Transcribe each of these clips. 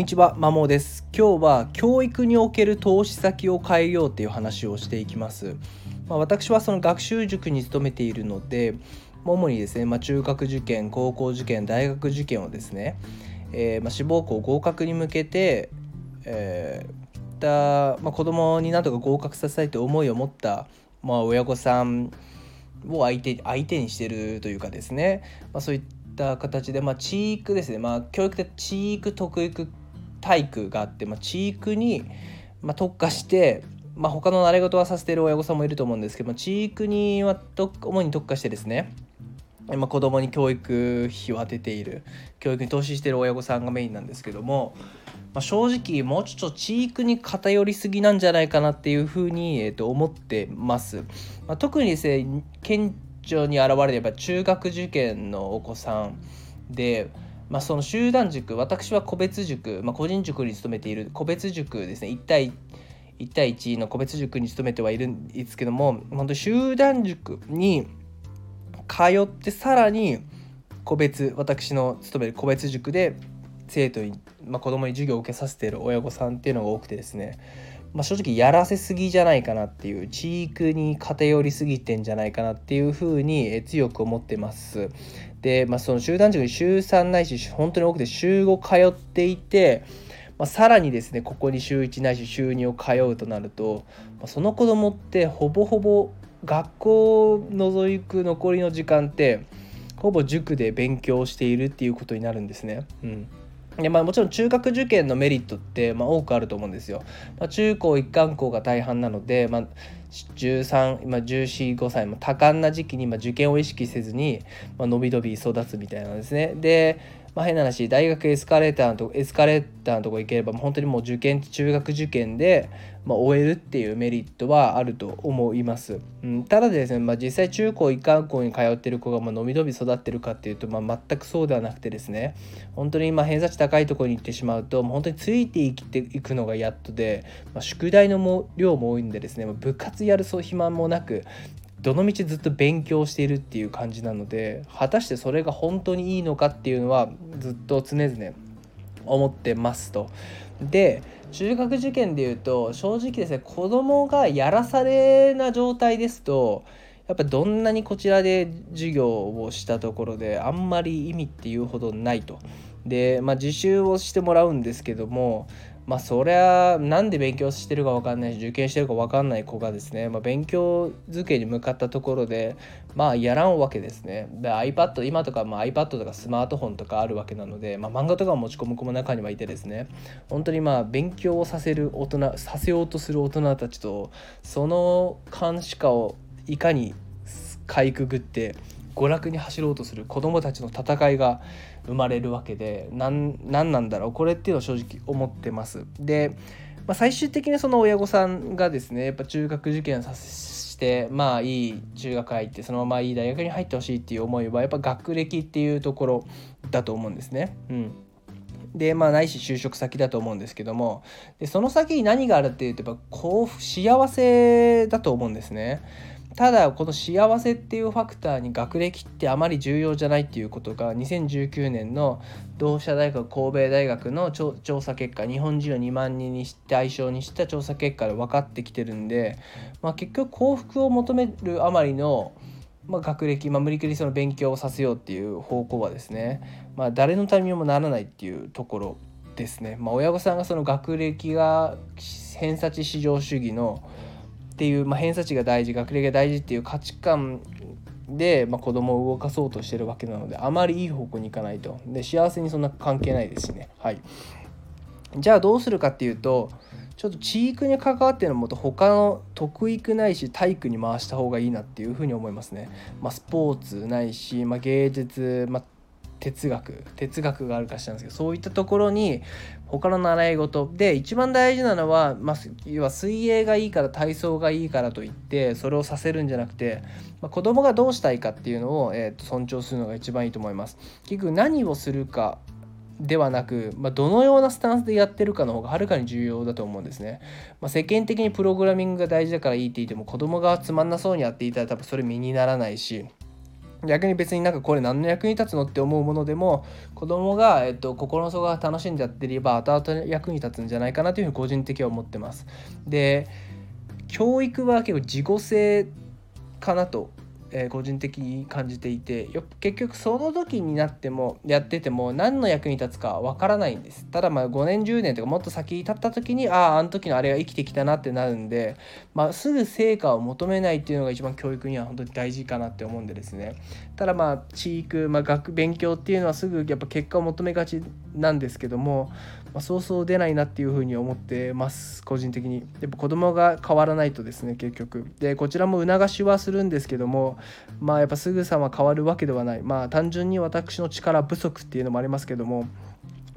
んにちは、まもです。今日は教育における投資先を変えようっていう話をしていきます。まあ、私はその学習塾に勤めているので、主にですね、まあ、中学受験、高校受験、大学受験をですね、えー、まあ、志望校合格に向けて、えー、た、まあ、子供になんとか合格させたいという思いを持った、まあ、親御さんを相手相手にしてるというかですね、まあ、そういった形で、まあ、地域ですね、まあ、教育で地域特育体育があって、まあ、地域に、まあ、特化して、まあ、他の習い事はさせてる親御さんもいると思うんですけど地域には主に特化してですねまあ、子供に教育費を当てている教育に投資している親御さんがメインなんですけども、まあ、正直もうちょっと地域に偏りすぎなんじゃないかなっていうふうに、えー、と思ってます。まあ、特にですね顕著に現れれば中学受験のお子さんで、まあ、その集団塾私は個別塾、まあ、個人塾に勤めている個別塾ですね。1対1対1の個別塾に勤めてはいるんですけども本当集団塾に通ってさらに個別私の勤める個別塾で生徒に、まあ、子供に授業を受けさせている親御さんっていうのが多くてですね、まあ、正直やらせすぎじゃないかなっていう地域に偏りすぎてんじゃないかなっていうふうに強く思ってます。で、まあ、その集団塾に週3ないし本当に多くて週5通っていて、まあ、さらにですねここに週1ないし週2を通うとなると、まあ、その子供ってほぼほぼ学校を除く残りの時間ってほぼ塾で勉強しているっていうことになるんですね。うんでまあ、もちろん中学受験のメリットって、まあ、多くあると思うんですよ。まあ、中高一貫校が大半なので、まあ、13、まあ、1415歳、も、多感な時期に、まあ、受験を意識せずに、まあのびのび育つみたいなんですね。でまあ、変な話大学エスカレーターのとこエスカレーターのとこ行ければ本当にもう受験中学受験で、まあ、終えるっていうメリットはあると思います、うん、ただですね、まあ、実際中高一貫校に通ってる子がまあのびのび育ってるかっていうと、まあ、全くそうではなくてですね本当に今偏差値高いところに行ってしまうともう本当についていっていくのがやっとで、まあ、宿題のも量も多いんでですね部活やるそう暇もなくどのみちずっと勉強しているっていう感じなので果たしてそれが本当にいいのかっていうのはずっと常々思ってますと。で中学受験でいうと正直ですね子供がやらされな状態ですとやっぱどんなにこちらで授業をしたところであんまり意味っていうほどないと。でまあ自習をしてもらうんですけどもまあそりゃなんで勉強してるか分かんないし受験してるか分かんない子がですね、まあ、勉強机に向かったところでまあやらんわけですね。で iPad 今とかまあ iPad とかスマートフォンとかあるわけなので、まあ、漫画とかを持ち込む子も中にはいてですね。本当にまあ勉強をさせる大人させようとする大人たちとその監視下をいかにかいくぐって娯楽に走ろうとする子どもたちの戦いが生まれるわけで何なんだろうこれっていうのは正直思ってます。で、まあ、最終的にその親御さんがですねやっぱ中学受験させてまあいい中学入ってそのままいい大学に入ってほしいっていう思いはやっぱ学歴っていうところだと思うんですね。うんでまあないし就職先だと思うんですけどもでその先に何があるっていうとやっぱ幸福幸せだと思うんですね。ただこの幸せっていうファクターに学歴ってあまり重要じゃないっていうことが2019年の同志社大学神戸大学の調査結果日本人を2万人に対象にした調査結果で分かってきてるんで、まあ、結局幸福を求めるあまりのまあ、学歴、まあ、無理くりその勉強をさせようっていう方向はですね、まあ、誰のためにもならないっていうところですね。まあ、親御さんがその学歴が偏差値至上主義のっていう、まあ、偏差値が大事学歴が大事っていう価値観で、まあ、子供を動かそうとしてるわけなのであまりいい方向に行かないと。で幸せにそんな関係ないですしね。はい。じゃあどうするかっていうとちょっと地域に関わってるのもっと他の得育ないし体育に回した方がいいなっていうふうに思いますね、まあ、スポーツないし、まあ、芸術、まあ、哲学哲学があるかしらんですけどそういったところに他の習い事で一番大事なのは、まあ、要は水泳がいいから体操がいいからといってそれをさせるんじゃなくて、まあ、子供がどうしたいかっていうのを、えー、と尊重するのが一番いいと思います。結局何をするかではなく、まあ、どのようなスタンスでやってるかの方がはるかに重要だと思うんですね。まあ、世間的にプログラミングが大事だからいいって言っても子供がつまんなそうにやっていたら多分それ身にならないし逆に別になんかこれ何の役に立つのって思うものでも子供が、えっと、心の底が楽しんじゃってれば後々役に立つんじゃないかなというふうに個人的には思ってます。で教育は結構自己性かなとえー、個人的に感じていて結局その時になってもやってても何の役に立つかわからないんです。ただまあ5年10年とかもっと先に立った時にあああの時のあれが生きてきたなってなるんで、まあ、すぐ成果を求めないっていうのが一番教育には本当に大事かなって思うんでですね。ただまあ地域、まあ、学勉強っていうのはすぐやっぱ結果を求めがちなんですけども、まあ、そうそう出ないなっていうふうに思ってます個人的に。やっぱ子供が変わらないとですね結局。でこちらも促しはするんですけどもまあやっぱすぐさま変わるわけではない。まあ単純に私の力不足っていうのもありますけども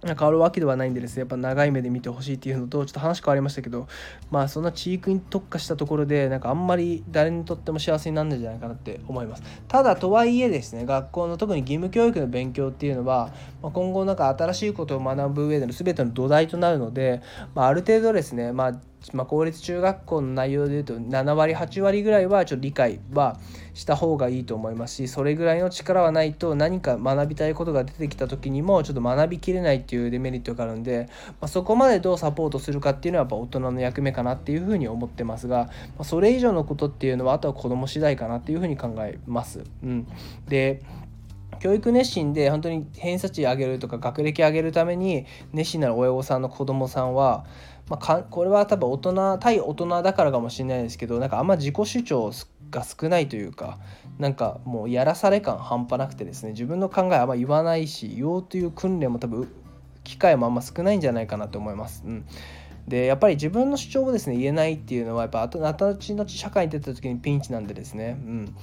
変わるわけではないんでですね。やっぱ長い目で見てほしいっていうのとちょっと話変わりましたけどまあそんな地域に特化したところでなんかあんまり誰にとっても幸せにならないんじゃないかなって思います。ただとはいえですね学校の特に義務教育の勉強っていうのは、まあ、今後なんか新しいことを学ぶ上での全ての土台となるので、まあ、ある程度ですねまあまあ、公立中学校の内容でいうと7割8割ぐらいはちょっと理解はした方がいいと思いますしそれぐらいの力はないと何か学びたいことが出てきた時にもちょっと学びきれないっていうデメリットがあるんで、まあ、そこまでどうサポートするかっていうのはやっぱ大人の役目かなっていうふうに思ってますが、まあ、それ以上のことっていうのはあとは子供次第かなっていうふうに考えます。うん、で教育熱心で本当に偏差値上げるとか学歴上げるために熱心な親御さんの子供さんはまあ、これは多分大人対大人だからかもしれないですけどなんかあんま自己主張が少ないというかなんかもうやらされ感半端なくてですね自分の考えあんま言わないし言おうという訓練も多分機会もあんま少ないんじゃないかなと思います。うん。でやっぱり自分の主張をですね言えないっていうのはやっぱ後々社会に出た時にピンチなんでですね、うん。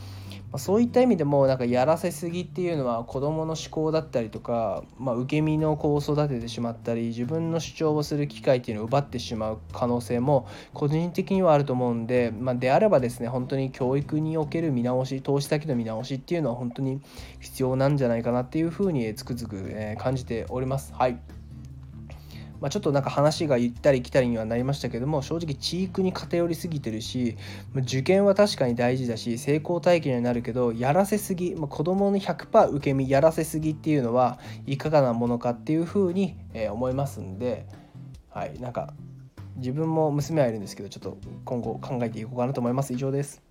ま、そういった意味でもなんかやらせすぎっていうのは子どもの思考だったりとか、まあ、受け身の子を育ててしまったり自分の主張をする機会っていうのを奪ってしまう可能性も個人的にはあると思うんで、まあ、であればですね本当に教育における見直し投資先の見直しっていうのは本当に必要なんじゃないかなっていうふうにつくづく感じております。はいまあ、ちょっとなんか話が行ったり来たりにはなりましたけども正直地域に偏りすぎてるし受験は確かに大事だし成功体験になるけどやらせすぎ、まあ、子供の100%受け身やらせすぎっていうのはいかがなものかっていうふうに、え思いますんではいなんか自分も娘はいるんですけどちょっと今後考えていこうかなと思います以上です。